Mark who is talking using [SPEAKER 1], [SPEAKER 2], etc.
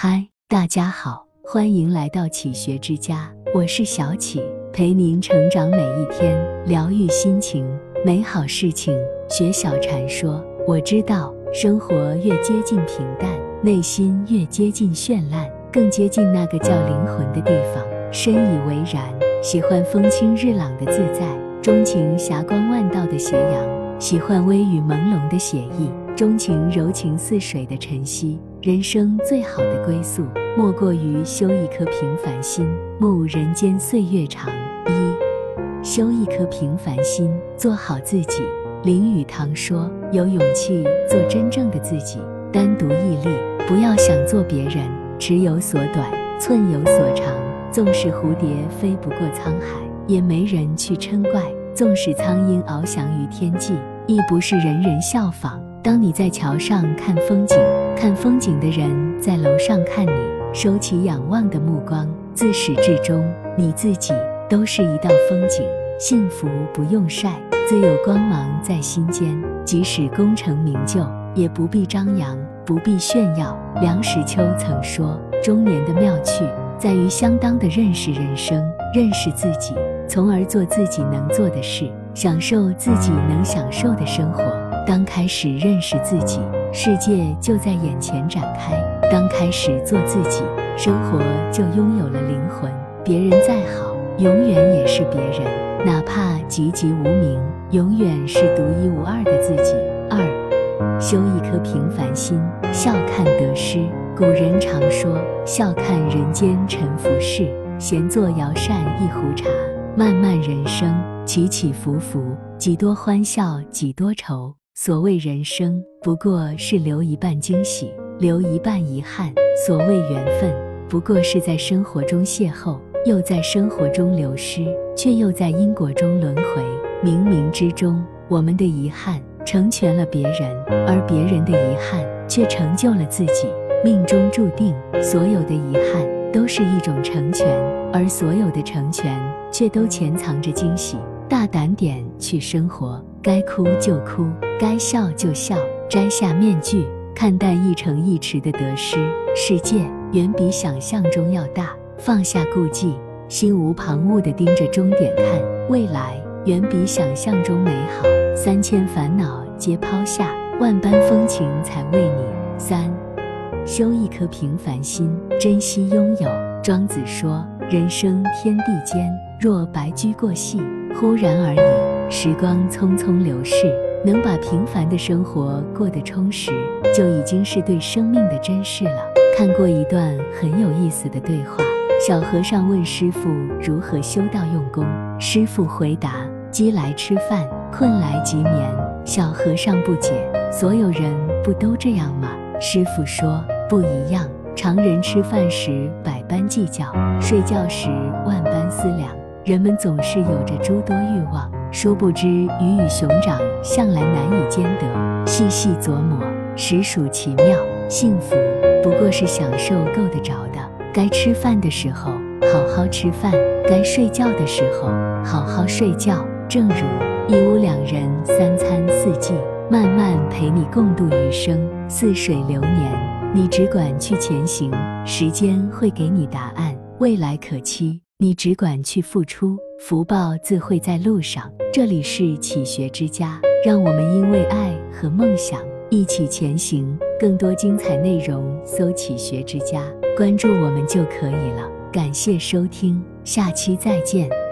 [SPEAKER 1] 嗨，大家好，欢迎来到启学之家，我是小启，陪您成长每一天，疗愈心情，美好事情。学小禅说，我知道，生活越接近平淡，内心越接近绚烂，更接近那个叫灵魂的地方。深以为然。喜欢风清日朗的自在，钟情霞光万道的斜阳，喜欢微雨朦胧的写意，钟情柔情似水的晨曦。人生最好的归宿，莫过于修一颗平凡心，慕人间岁月长。一，修一颗平凡心，做好自己。林语堂说：“有勇气做真正的自己，单独屹立，不要想做别人。尺有所短，寸有所长。纵使蝴蝶飞不过沧海，也没人去嗔怪；纵使苍鹰翱翔于天际，亦不是人人效仿。当你在桥上看风景。”看风景的人在楼上看你，收起仰望的目光，自始至终，你自己都是一道风景。幸福不用晒，自有光芒在心间。即使功成名就，也不必张扬，不必炫耀。梁实秋曾说：“中年的妙趣在于相当的认识人生，认识自己，从而做自己能做的事，享受自己能享受的生活。当开始认识自己。”世界就在眼前展开。当开始做自己，生活就拥有了灵魂。别人再好，永远也是别人；哪怕籍籍无名，永远是独一无二的自己。二，修一颗平凡心，笑看得失。古人常说：“笑看人间沉浮事，闲坐摇扇一壶茶。”漫漫人生，起起伏伏，几多欢笑，几多愁。所谓人生，不过是留一半惊喜，留一半遗憾；所谓缘分，不过是在生活中邂逅，又在生活中流失，却又在因果中轮回。冥冥之中，我们的遗憾成全了别人，而别人的遗憾却成就了自己。命中注定，所有的遗憾都是一种成全，而所有的成全却都潜藏着惊喜。大胆点去生活，该哭就哭，该笑就笑，摘下面具，看淡一城一池的得失。世界远比想象中要大，放下顾忌，心无旁骛地盯着终点看，未来远比想象中美好。三千烦恼皆抛下，万般风情才为你。三，修一颗平凡心，珍惜拥有。庄子说：“人生天地间，若白驹过隙。”忽然而已，时光匆匆流逝，能把平凡的生活过得充实，就已经是对生命的珍视了。看过一段很有意思的对话：小和尚问师傅如何修道用功，师傅回答：饥来吃饭，困来即眠。小和尚不解：所有人不都这样吗？师傅说：不一样，常人吃饭时百般计较，睡觉时万般思量。人们总是有着诸多欲望，殊不知鱼与熊掌向来难以兼得。细细琢磨，实属奇妙。幸福不过是享受够得着的。该吃饭的时候好好吃饭，该睡觉的时候好好睡觉。正如一屋两人，三餐四季，慢慢陪你共度余生。似水流年，你只管去前行，时间会给你答案。未来可期。你只管去付出，福报自会在路上。这里是启学之家，让我们因为爱和梦想一起前行。更多精彩内容，搜“启学之家”，关注我们就可以了。感谢收听，下期再见。